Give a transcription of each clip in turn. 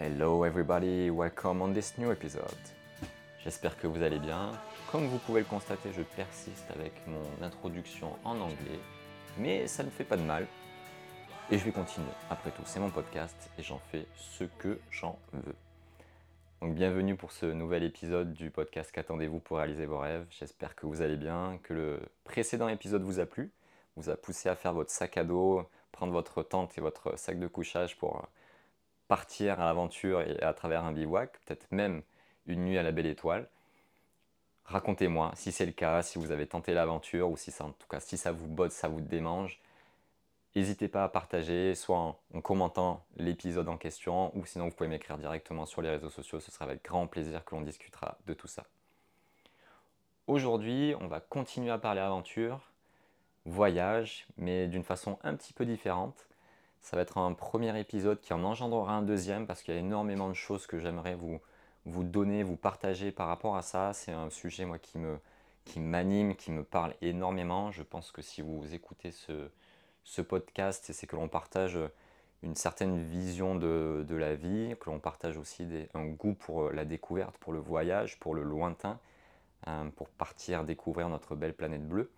Hello everybody, welcome on this new episode. J'espère que vous allez bien. Comme vous pouvez le constater, je persiste avec mon introduction en anglais, mais ça ne fait pas de mal. Et je vais continuer. Après tout, c'est mon podcast et j'en fais ce que j'en veux. Donc bienvenue pour ce nouvel épisode du podcast Qu'attendez-vous pour réaliser vos rêves? J'espère que vous allez bien, que le précédent épisode vous a plu, vous a poussé à faire votre sac à dos, prendre votre tente et votre sac de couchage pour partir à l'aventure et à travers un bivouac, peut-être même une nuit à la belle étoile. Racontez-moi si c'est le cas, si vous avez tenté l'aventure ou si ça, en tout cas si ça vous botte, ça vous démange. N'hésitez pas à partager, soit en, en commentant l'épisode en question, ou sinon vous pouvez m'écrire directement sur les réseaux sociaux. Ce sera avec grand plaisir que l'on discutera de tout ça. Aujourd'hui, on va continuer à parler aventure, voyage, mais d'une façon un petit peu différente. Ça va être un premier épisode qui en engendrera un deuxième parce qu'il y a énormément de choses que j'aimerais vous, vous donner, vous partager par rapport à ça. C'est un sujet moi qui me qui m'anime, qui me parle énormément. Je pense que si vous écoutez ce, ce podcast, c'est que l'on partage une certaine vision de, de la vie, que l'on partage aussi un goût pour la découverte, pour le voyage, pour le lointain, hein, pour partir découvrir notre belle planète bleue.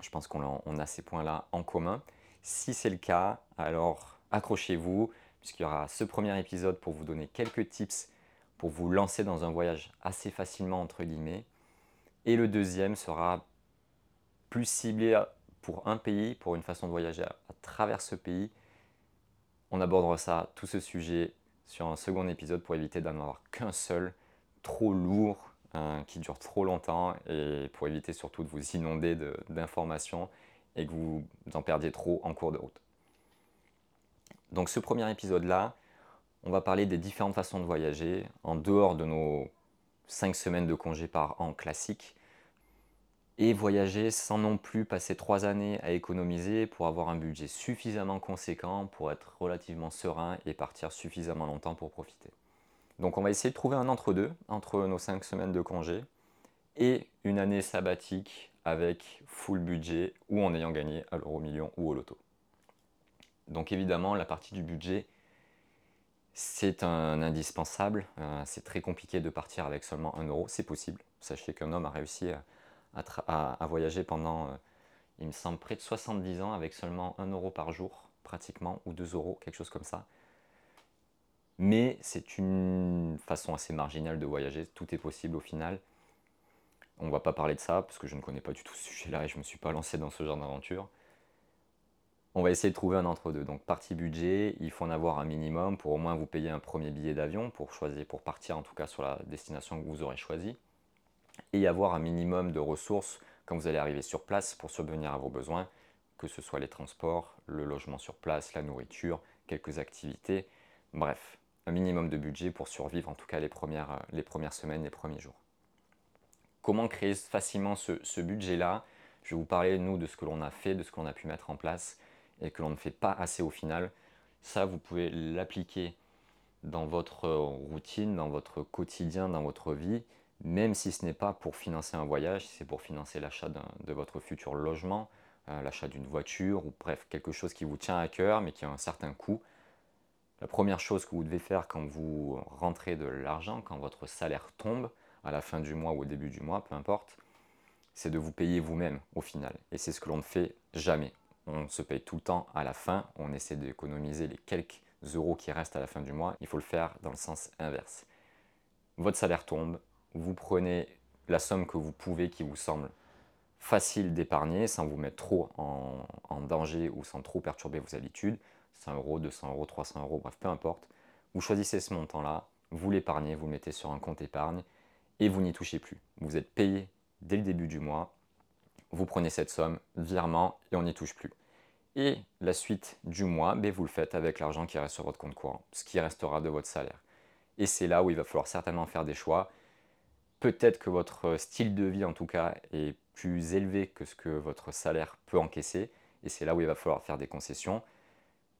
Je pense qu'on a, on a ces points-là en commun. Si c'est le cas, alors accrochez-vous, puisqu'il y aura ce premier épisode pour vous donner quelques tips pour vous lancer dans un voyage assez facilement, entre guillemets. Et le deuxième sera plus ciblé pour un pays, pour une façon de voyager à, travers ce pays. On abordera ça, tout ce sujet, sur un second épisode pour éviter d'en avoir qu'un seul, trop lourd, hein, qui dure trop longtemps, et pour éviter surtout de vous inonder d'informations et que vous en perdiez trop en cours de route. Donc ce premier épisode-là, on va parler des différentes façons de voyager en dehors de nos 5 semaines de congé par an classiques et voyager sans non plus passer 3 années à économiser pour avoir un budget suffisamment conséquent pour être relativement serein et partir suffisamment longtemps pour profiter. Donc on va essayer de trouver un entre-deux entre nos 5 semaines de congé et une année sabbatique avec full budget ou en ayant gagné à l'euro million ou au loto. Donc évidemment, la partie du budget, c'est un indispensable. Euh, c'est très compliqué de partir avec seulement 1 euro. C'est possible. Sachez qu'un homme a réussi à, voyager pendant, euh, il me semble, près de 70 ans avec seulement 1 euro par jour, pratiquement, ou 2 euros, quelque chose comme ça. Mais c'est une façon assez marginale de voyager. Tout est possible au final. On ne va pas parler de ça parce que je ne connais pas du tout ce sujet-là et je ne me suis pas lancé dans ce genre d'aventure. On va essayer de trouver un entre-deux. Donc partie budget, il faut en avoir un minimum pour au moins vous payer un premier billet d'avion pour choisir, pour partir en tout cas sur la destination que vous aurez choisie. Et avoir un minimum de ressources quand vous allez arriver sur place pour subvenir à vos besoins, que ce soit les transports, le logement sur place, la nourriture, quelques activités, bref, un minimum de budget pour survivre en tout cas les premières, les premières semaines, les premiers jours. Comment créer facilement ce, budget-là Je vais vous parler, nous, de ce que l'on a fait, de ce qu'on a pu mettre en place et que l'on ne fait pas assez au final. Ça, vous pouvez l'appliquer dans votre routine, dans votre quotidien, dans votre vie, même si ce n'est pas pour financer un voyage, c'est pour financer l'achat de votre futur logement, euh, l'achat d'une voiture, ou bref, quelque chose qui vous tient à cœur, mais qui a un certain coût. La première chose que vous devez faire quand vous rentrez de l'argent, quand votre salaire tombe, à la fin du mois ou au début du mois, peu importe, c'est de vous payer vous-même au final. Et c'est ce que l'on ne fait jamais. On se paye tout le temps à la fin, on essaie d'économiser les quelques euros qui restent à la fin du mois. Il faut le faire dans le sens inverse. Votre salaire tombe, vous prenez la somme que vous pouvez qui vous semble facile d'épargner sans vous mettre trop en, danger ou sans trop perturber vos habitudes. 100 euros, 200 euros, 300 euros, bref, peu importe. Vous choisissez ce montant-là, vous l'épargnez, vous le mettez sur un compte épargne et vous n'y touchez plus. Vous êtes payé dès le début du mois, vous prenez cette somme, virement, et on n'y touche plus. Et la suite du mois, ben, vous le faites avec l'argent qui reste sur votre compte courant, ce qui restera de votre salaire. Et c'est là où il va falloir certainement faire des choix. Peut-être que votre style de vie, en tout cas, est plus élevé que ce que votre salaire peut encaisser, et c'est là où il va falloir faire des concessions.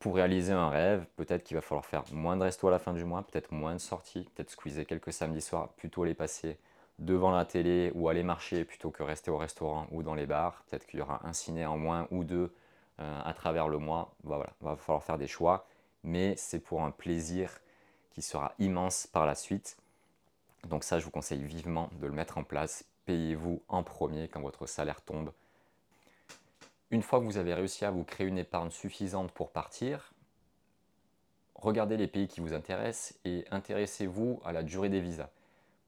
Pour réaliser un rêve, peut-être qu'il va falloir faire moins de resto à la fin du mois, peut-être moins de sorties, peut-être squeezer quelques samedis soirs, plutôt les passer devant la télé ou aller marcher plutôt que rester au restaurant ou dans les bars. Peut-être qu'il y aura un ciné en moins ou deux euh, à travers le mois. Bah voilà, il va falloir faire des choix, mais c'est pour un plaisir qui sera immense par la suite. Donc ça, je vous conseille vivement de le mettre en place. Payez-vous en premier quand votre salaire tombe. Une fois que vous avez réussi à vous créer une épargne suffisante pour partir, regardez les pays qui vous intéressent et intéressez-vous à la durée des visas.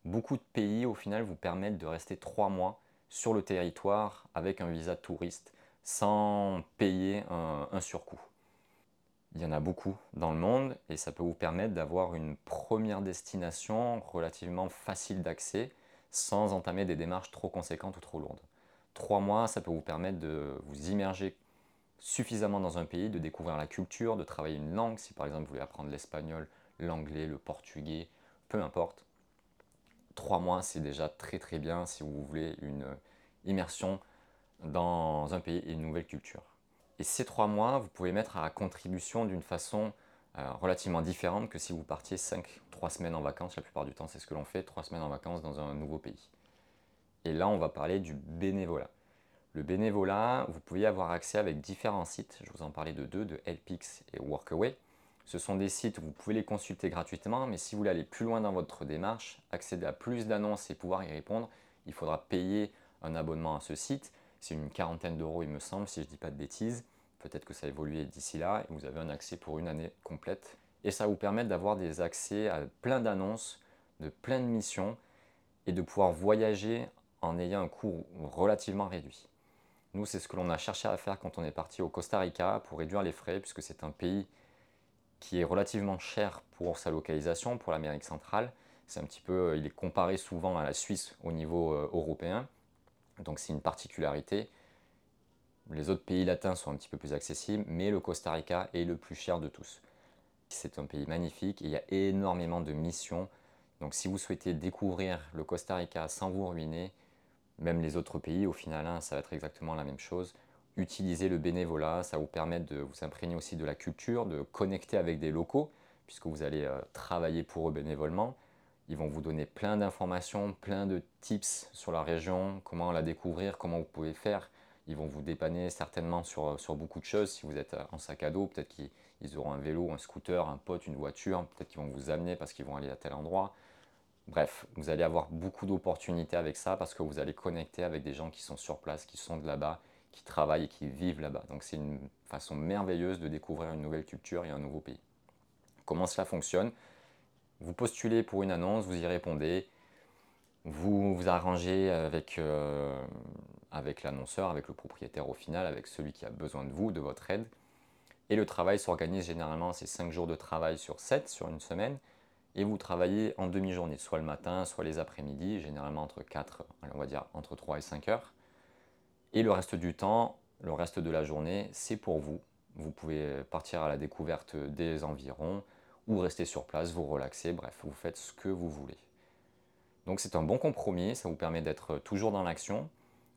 Beaucoup de pays, au final, vous permettent de rester trois mois sur le territoire avec un visa touriste sans payer un, surcoût. Il y en a beaucoup dans le monde et ça peut vous permettre d'avoir une première destination relativement facile d'accès sans entamer des démarches trop conséquentes ou trop lourdes. Trois mois, ça peut vous permettre de vous immerger suffisamment dans un pays, de découvrir la culture, de travailler une langue, si par exemple vous voulez apprendre l'espagnol, l'anglais, le portugais, peu importe. Trois mois, c'est déjà très très bien si vous voulez une immersion dans un pays et une nouvelle culture. Et ces trois mois, vous pouvez mettre à contribution d'une façon euh, relativement différente que si vous partiez 5, 3 semaines en vacances. La plupart du temps, c'est ce que l'on fait, 3 semaines en vacances dans un nouveau pays. Et là, on va parler du bénévolat. Le bénévolat, vous pouvez avoir accès avec différents sites. Je vous en parlais de deux, de Helpix et Workaway. Ce sont des sites où vous pouvez les consulter gratuitement, mais si vous voulez aller plus loin dans votre démarche, accéder à plus d'annonces et pouvoir y répondre, il faudra payer un abonnement à ce site. C'est une quarantaine d'euros, il me semble, si je ne dis pas de bêtises. Peut-être que ça a évolué d'ici là et vous avez un accès pour une année complète. Et ça vous permet d'avoir des accès à plein d'annonces, de plein de missions et de pouvoir voyager en ayant un coût relativement réduit. Nous, c'est ce que l'on a cherché à faire quand on est parti au Costa Rica pour réduire les frais, puisque c'est un pays qui est relativement cher pour sa localisation, pour l'Amérique centrale. C'est un petit peu, il est comparé souvent à la Suisse au niveau euh, européen. Donc c'est une particularité. Les autres pays latins sont un petit peu plus accessibles, mais le Costa Rica est le plus cher de tous. C'est un pays magnifique il y a énormément de missions. Donc si vous souhaitez découvrir le Costa Rica sans vous ruiner, même les autres pays, au final, hein, ça va être exactement la même chose. Utilisez le bénévolat, ça vous permet de vous imprégner aussi de la culture, de connecter avec des locaux, puisque vous allez euh, travailler pour eux bénévolement. Ils vont vous donner plein d'informations, plein de tips sur la région, comment la découvrir, comment vous pouvez faire. Ils vont vous dépanner certainement sur, sur beaucoup de choses. Si vous êtes en sac à dos, peut-être qu'ils auront un vélo, un scooter, un pote, une voiture. Peut-être qu'ils vont vous amener parce qu'ils vont aller à tel endroit. Bref, vous allez avoir beaucoup d'opportunités avec ça parce que vous allez connecter avec des gens qui sont sur place, qui sont de là-bas, qui travaillent et qui vivent là-bas. Donc c'est une façon merveilleuse de découvrir une nouvelle culture et un nouveau pays. Comment cela fonctionne? Vous postulez pour une annonce, vous y répondez, vous vous arrangez avec, euh, l'annonceur, avec le propriétaire au final, avec celui qui a besoin de vous, de votre aide. Et le travail s'organise généralement, c'est 5 jours de travail sur 7 sur une semaine et vous travaillez en demi-journée, soit le matin, soit les après-midi, généralement entre 4, on va dire entre 3 et 5 heures. Et le reste du temps, le reste de la journée, c'est pour vous. Vous pouvez partir à la découverte des environs ou rester sur place, vous relaxer, bref, vous faites ce que vous voulez. Donc c'est un bon compromis, ça vous permet d'être toujours dans l'action,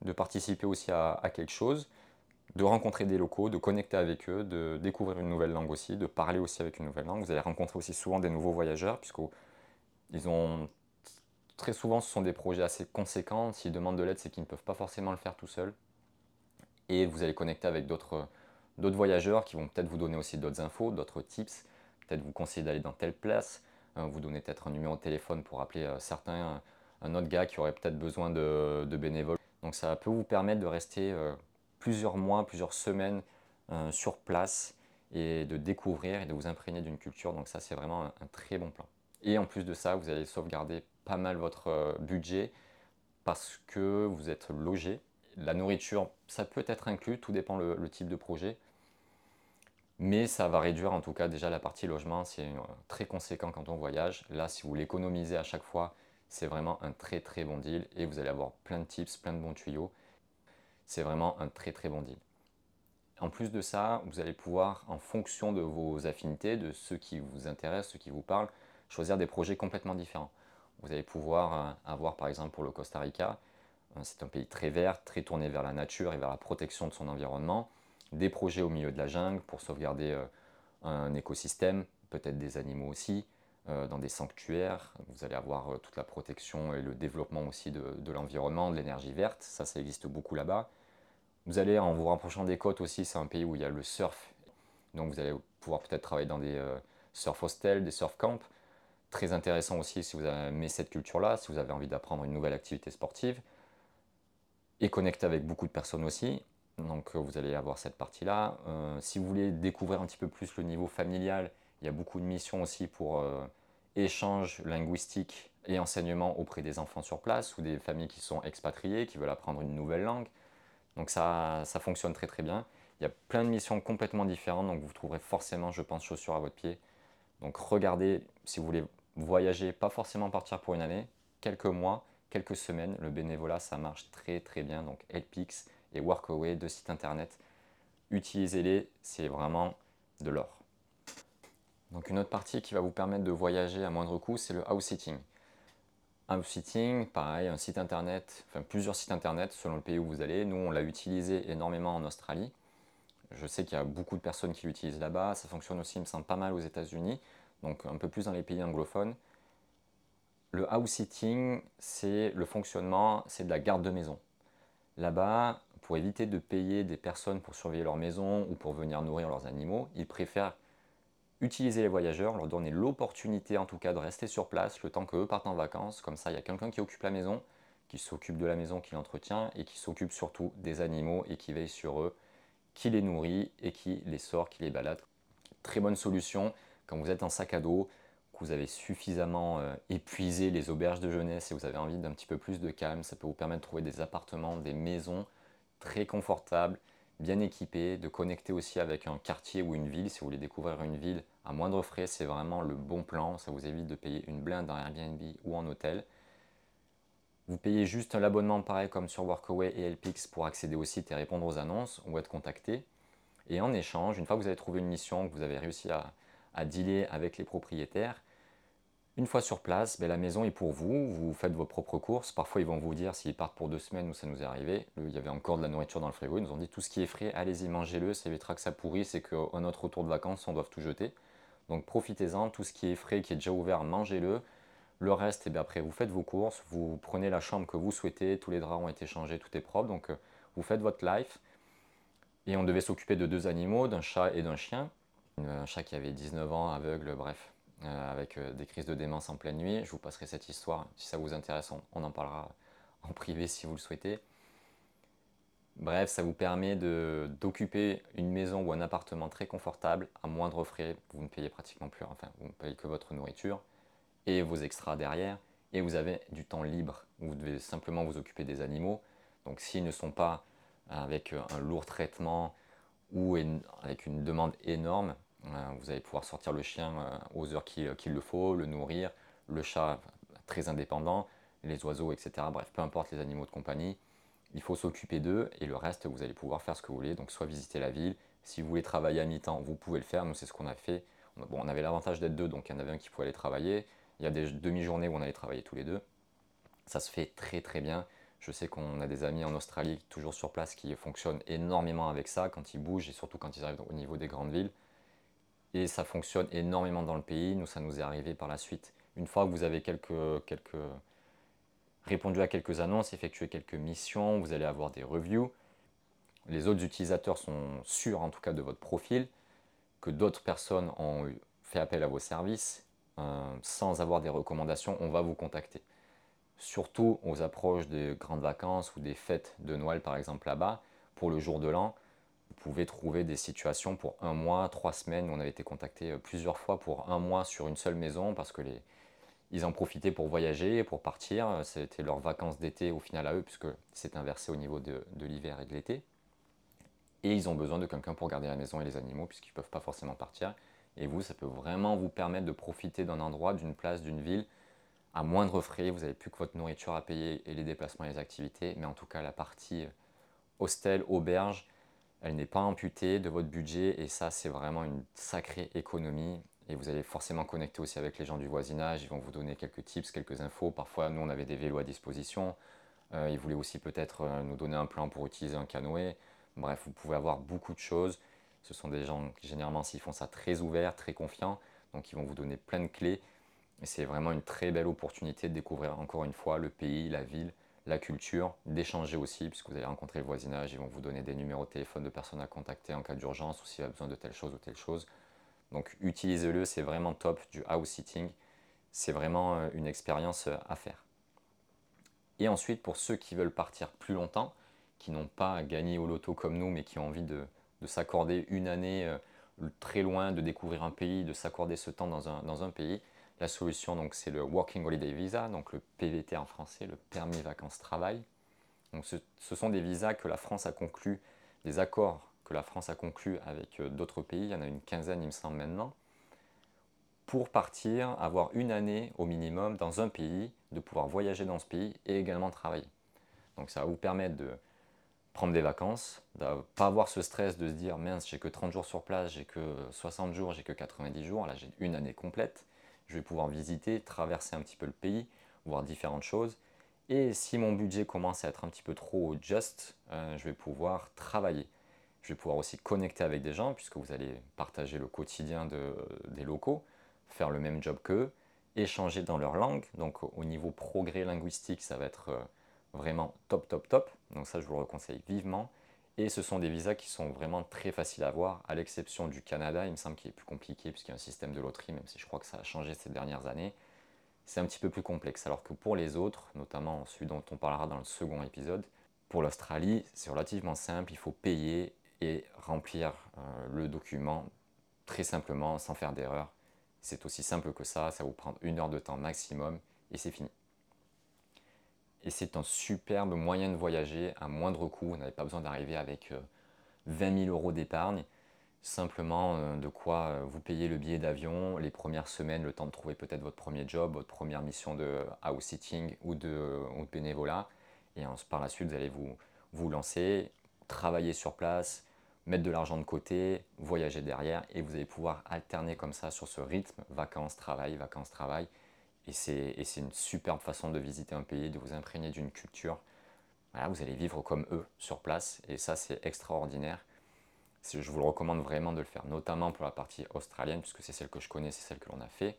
de participer aussi à, à quelque chose, de rencontrer des locaux, de connecter avec eux, de découvrir une nouvelle langue aussi, de parler aussi avec une nouvelle langue. Vous allez rencontrer aussi souvent des nouveaux voyageurs, puisqu'ils ont très souvent ce sont des projets assez conséquents. S'ils demandent de l'aide, c'est qu'ils ne peuvent pas forcément le faire tout seuls. Et vous allez connecter avec d'autres voyageurs qui vont peut-être vous donner aussi d'autres infos, d'autres tips, peut-être vous conseiller d'aller dans telle place, euh, vous donner peut-être un numéro de téléphone pour appeler euh, certains, un autre gars qui aurait peut-être besoin de, bénévoles. Donc ça peut vous permettre de rester euh, plusieurs mois, plusieurs semaines euh, sur place et de découvrir et de vous imprégner d'une culture. Donc ça, c'est vraiment un, très bon plan. Et en plus de ça, vous allez sauvegarder pas mal votre euh, budget parce que vous êtes logé. La nourriture, ça peut être inclus, tout dépend le, type de projet. Mais ça va réduire en tout cas déjà la partie logement, c'est euh, très conséquent quand on voyage. Là, si vous l'économisez à chaque fois, c'est vraiment un très très bon deal et vous allez avoir plein de tips, plein de bons tuyaux c'est vraiment un très très bon deal. En plus de ça, vous allez pouvoir, en fonction de vos affinités, de ceux qui vous intéressent, ceux qui vous parlent, choisir des projets complètement différents. Vous allez pouvoir euh, avoir, par exemple, pour le Costa Rica, euh, c'est un pays très vert, très tourné vers la nature et vers la protection de son environnement, des projets au milieu de la jungle pour sauvegarder euh, un écosystème, peut-être des animaux aussi, dans des sanctuaires. Vous allez avoir toute la protection et le développement aussi de, de l'environnement, de l'énergie verte. Ça, ça existe beaucoup là-bas. Vous allez, en vous rapprochant des côtes aussi, c'est un pays où il y a le surf. Donc vous allez pouvoir peut-être travailler dans des euh, surf hostels, des surf camps. très intéressant aussi si vous aimez cette culture-là, si vous avez envie d'apprendre une nouvelle activité sportive. Et connecter avec beaucoup de personnes aussi. Donc vous allez avoir cette partie-là. si vous voulez découvrir un petit peu plus le niveau familial, il y a beaucoup de missions aussi pour échange linguistique et enseignement auprès des enfants sur place ou des familles qui sont expatriées, qui veulent apprendre une nouvelle langue. Donc ça, ça fonctionne très très bien. Il y a plein de missions complètement différentes, donc vous trouverez forcément, je pense, chaussures à votre pied. Donc regardez, si vous voulez voyager, pas forcément partir pour une année, quelques mois, quelques semaines, le bénévolat, ça marche très très bien. Donc Helpix et Workaway, deux sites internet, utilisez-les, c'est vraiment de l'or. Donc une autre partie qui va vous permettre de voyager à moindre coût, c'est le house sitting. House sitting, pareil, un site internet, enfin plusieurs sites internet selon le pays où vous allez. Nous, on l'a utilisé énormément en Australie. Je sais qu'il y a beaucoup de personnes qui l'utilisent là-bas. Ça fonctionne aussi, il me semble, pas mal aux États-Unis, donc un peu plus dans les pays anglophones. Le house sitting, c'est le fonctionnement, c'est de la garde de maison. Là-bas, pour éviter de payer des personnes pour surveiller leur maison ou pour venir nourrir leurs animaux, ils préfèrent utiliser les voyageurs, leur donner l'opportunité en tout cas de rester sur place le temps qu'eux partent en vacances. Comme ça, il y a quelqu'un qui occupe la maison, qui s'occupe de la maison, qui l'entretient et qui s'occupe surtout des animaux et qui veille sur eux, qui les nourrit et qui les sort, qui les balade. Très bonne solution quand vous êtes en sac à dos, que vous avez suffisamment euh, épuisé les auberges de jeunesse et vous avez envie d'un petit peu plus de calme. Ça peut vous permettre de trouver des appartements, des maisons très confortables bien équipé, de connecter aussi avec un quartier ou une ville. Si vous voulez découvrir une ville à moindre frais, c'est vraiment le bon plan. Ça vous évite de payer une blinde en Airbnb ou en hôtel. Vous payez juste l'abonnement pareil comme sur Workaway et LPX pour accéder au site et répondre aux annonces ou être contacté. Et en échange, une fois que vous avez trouvé une mission, que vous avez réussi à, à dealer avec les propriétaires, une fois sur place, ben, la maison est pour vous, vous faites vos propres courses. Parfois, ils vont vous dire s'ils partent pour deux semaines ou ça nous est arrivé. Il y avait encore de la nourriture dans le frigo. Ils nous ont dit tout ce qui est frais, allez-y, mangez-le. Ça évitera que ça pourrisse et qu'à notre retour de vacances, on doit tout jeter. Donc profitez-en, tout ce qui est frais, qui est déjà ouvert, mangez-le. Le reste, eh bien, après, vous faites vos courses, vous prenez la chambre que vous souhaitez, tous les draps ont été changés, tout est propre. Donc euh, vous faites votre life. Et on devait s'occuper de deux animaux, d'un chat et d'un chien. Un chat qui avait 19 ans, aveugle, bref, euh, avec euh, des crises de démence en pleine nuit. Je vous passerai cette histoire si ça vous intéresse. On, en parlera en privé si vous le souhaitez. Bref, ça vous permet d'occuper une maison ou un appartement très confortable à moindre frais. Vous ne payez pratiquement plus, enfin, vous ne payez que votre nourriture et vos extras derrière. Et vous avez du temps libre. Vous devez simplement vous occuper des animaux. Donc s'ils ne sont pas avec un lourd traitement ou avec une demande énorme, euh, vous allez pouvoir sortir le chien euh, aux heures euh, qu'il le faut, le nourrir, le chat très indépendant, les oiseaux, etc. Bref, peu importe les animaux de compagnie, il faut s'occuper d'eux et le reste, vous allez pouvoir faire ce que vous voulez. Donc, soit visiter la ville. Si vous voulez travailler à mi-temps, vous pouvez le faire. Nous, c'est ce qu'on a fait. On avait l'avantage d'être deux, donc il y en avait un qui pouvait aller travailler. Il y a des demi-journées où on allait travailler tous les deux. Ça se fait très très bien. Je sais qu'on a des amis en Australie, toujours sur place, qui fonctionnent énormément avec ça quand ils bougent et surtout quand ils arrivent au niveau des grandes villes. Et ça fonctionne énormément dans le pays. Nous, ça nous est arrivé par la suite. Une fois que vous avez répondu à quelques annonces, effectué quelques missions, vous allez avoir des reviews. Les autres utilisateurs sont sûrs, en tout cas, de votre profil, que d'autres personnes ont fait appel à vos services. Euh, sans avoir des recommandations, on va vous contacter. Surtout aux approches des grandes vacances ou des fêtes de Noël, par exemple, là-bas, pour le jour de l'an pouvez trouver des situations pour un mois, trois semaines. On avait été contacté euh, plusieurs fois pour un mois sur une seule maison parce que les, ils en profitaient pour voyager, pour partir. C'était leurs vacances d'été au final à eux, puisque c'est inversé au niveau de, l'hiver et de l'été. Et ils ont besoin de quelqu'un pour garder la maison et les animaux, puisqu'ils ne peuvent pas forcément partir. Et vous, ça peut vraiment vous permettre de profiter d'un endroit, d'une place, d'une ville, à moindre frais. Vous n'avez plus que votre nourriture à payer et les déplacements et les activités. Mais en tout cas, la partie euh, hostel, auberge, elle n'est pas amputée de votre budget et ça c'est vraiment une sacrée économie et vous allez forcément connecter aussi avec les gens du voisinage, ils vont vous donner quelques tips, quelques infos. Parfois nous on avait des vélos à disposition, euh, ils voulaient aussi peut-être euh, nous donner un plan pour utiliser un canoë. Bref, vous pouvez avoir beaucoup de choses. Ce sont des gens qui généralement s'ils font ça très ouverts, très confiants, donc ils vont vous donner plein de clés. Et c'est vraiment une très belle opportunité de découvrir encore une fois le pays, la ville, la culture, d'échanger aussi, puisque vous allez rencontrer le voisinage, ils vont vous donner des numéros de téléphone de personnes à contacter en cas d'urgence ou s'il a besoin de telle chose ou telle chose. Donc utilisez-le, c'est vraiment top du house sitting. c'est vraiment euh, une expérience euh, à faire. Et ensuite, pour ceux qui veulent partir plus longtemps, qui n'ont pas gagné au loto comme nous, mais qui ont envie de, s'accorder une année euh, très loin, de découvrir un pays, de s'accorder ce temps dans un, pays, la solution, donc, c'est le Working Holiday Visa, donc le PVT en français, le permis vacances-travail. Donc, ce, ce, sont des visas que la France a conclus, des accords que la France a conclus avec d'autres pays, il y en a une quinzaine, il me semble maintenant, pour partir, avoir une année au minimum dans un pays, de pouvoir voyager dans ce pays et également travailler. Donc ça va vous permettre de prendre des vacances, de ne pas avoir ce stress de se dire mince, j'ai que 30 jours sur place, j'ai que 60 jours, j'ai que 90 jours, là j'ai une année complète, je vais pouvoir visiter, traverser un petit peu le pays, voir différentes choses. Et si mon budget commence à être un petit peu trop just, euh, je vais pouvoir travailler. Je vais pouvoir aussi connecter avec des gens puisque vous allez partager le quotidien des locaux faire le même job qu'eux, échanger dans leur langue. Donc au niveau progrès linguistique, ça va être euh, vraiment top, top, top. Donc ça, je vous le conseille vivement. Et ce sont des visas qui sont vraiment très faciles à avoir, à l'exception du Canada, il me semble qu'il est plus compliqué puisqu'il y a un système de loterie, même si je crois que ça a changé ces dernières années. C'est un petit peu plus complexe. Alors que pour les autres, notamment celui dont on parlera dans le second épisode, pour l'Australie, c'est relativement simple. Il faut payer et remplir euh, le document très simplement, sans faire d'erreur. C'est aussi simple que ça, ça vous prendre une heure de temps maximum et c'est fini. Et c'est un superbe moyen de voyager à moindre coût. Vous n'avez pas besoin d'arriver avec 20 euh, 000 euros d'épargne. Simplement euh, de quoi euh, vous payer le billet d'avion, les premières semaines, le temps de trouver peut-être votre premier job, votre première mission de house-sitting ou de, bénévolat. Et par la suite, vous allez vous, vous lancer, travailler sur place, mettre de l'argent de côté, voyager derrière, et vous allez pouvoir alterner comme ça sur ce rythme, vacances, travail, vacances, travail. Et c'est une superbe façon de visiter un pays, de vous imprégner d'une culture. vous allez vivre comme eux sur place, et ça c'est extraordinaire. Je vous le recommande vraiment de le faire, notamment pour la partie australienne, puisque c'est celle que je connais, c'est celle que l'on a fait.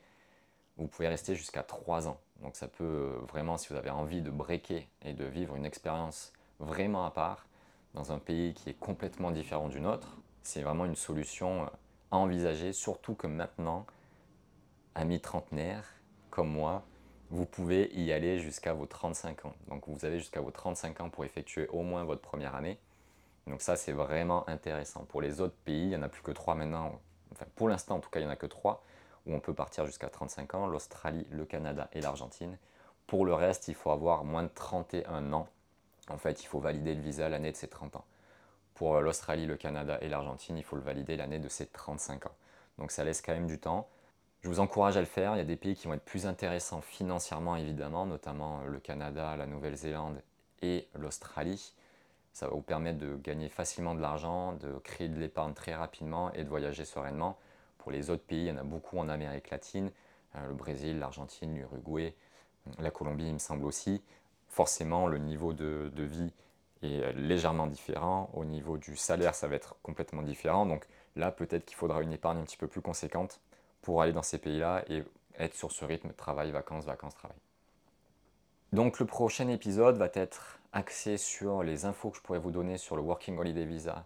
Vous pouvez rester jusqu'à 3 ans. Donc ça peut vraiment, si vous avez envie de breaker et de vivre une expérience vraiment à part, dans un pays qui est complètement différent du nôtre, c'est vraiment une solution euh, à envisager, surtout que maintenant, amis trentenaires comme moi, vous pouvez y aller jusqu'à vos 35 ans. Donc vous avez jusqu'à vos 35 ans pour effectuer au moins votre première année. Donc ça, c'est vraiment intéressant. Pour les autres pays, il n'y en a plus que trois maintenant. Enfin, pour l'instant, en tout cas, il n'y en a que trois où on peut partir jusqu'à 35 ans. L'Australie, le Canada et l'Argentine. Pour le reste, il faut avoir moins de 31 ans en fait, il faut valider le visa l'année de ses 30 ans. Pour l'Australie, le Canada et l'Argentine, il faut le valider l'année de ses 35 ans. Donc ça laisse quand même du temps. Je vous encourage à le faire. Il y a des pays qui vont être plus intéressants financièrement, évidemment, notamment le Canada, la Nouvelle-Zélande et l'Australie. Ça va vous permettre de gagner facilement de l'argent, de créer de l'épargne très rapidement et de voyager sereinement. Pour les autres pays, il y en a beaucoup en Amérique latine, euh, le Brésil, l'Argentine, l'Uruguay, la Colombie, il me semble aussi forcément le niveau de, vie est légèrement différent. Au niveau du salaire, ça va être complètement différent. Donc là, peut-être qu'il faudra une épargne un petit peu plus conséquente pour aller dans ces pays-là et être sur ce rythme travail, vacances, vacances, travail. Donc le prochain épisode va être axé sur les infos que je pourrais vous donner sur le Working Holiday Visa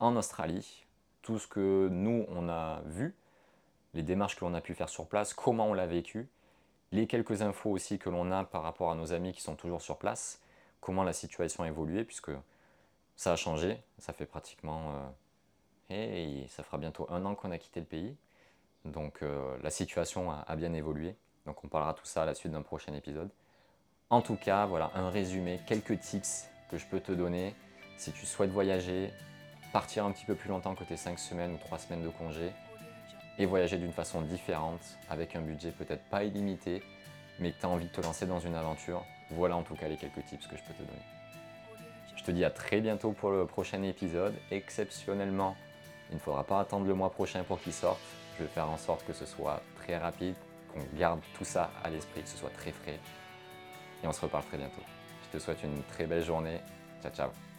en Australie, tout ce que nous, on a vu, les démarches que l'on a pu faire sur place, comment on l'a vécu, les quelques infos aussi que l'on a par rapport à nos amis qui sont toujours sur place, comment la situation a évolué, puisque ça a changé, ça fait pratiquement... et euh, ça fera bientôt un an qu'on a quitté le pays, donc euh, la situation a, bien évolué, donc on parlera tout ça à la suite d'un prochain épisode. En tout cas, voilà un résumé, quelques tips que je peux te donner si tu souhaites voyager, partir un petit peu plus longtemps que tes 5 semaines ou 3 semaines de congé, et voyager d'une façon différente, avec un budget peut-être pas illimité, mais que tu as envie de te lancer dans une aventure, voilà en tout cas les quelques tips que je peux te donner. Je te dis à très bientôt pour le prochain épisode. Exceptionnellement, il ne faudra pas attendre le mois prochain pour qu'il sorte. Je vais faire en sorte que ce soit très rapide, qu'on garde tout ça à l'esprit, que ce soit très frais. Et on se reparle très bientôt. Je te souhaite une très belle journée. Ciao ciao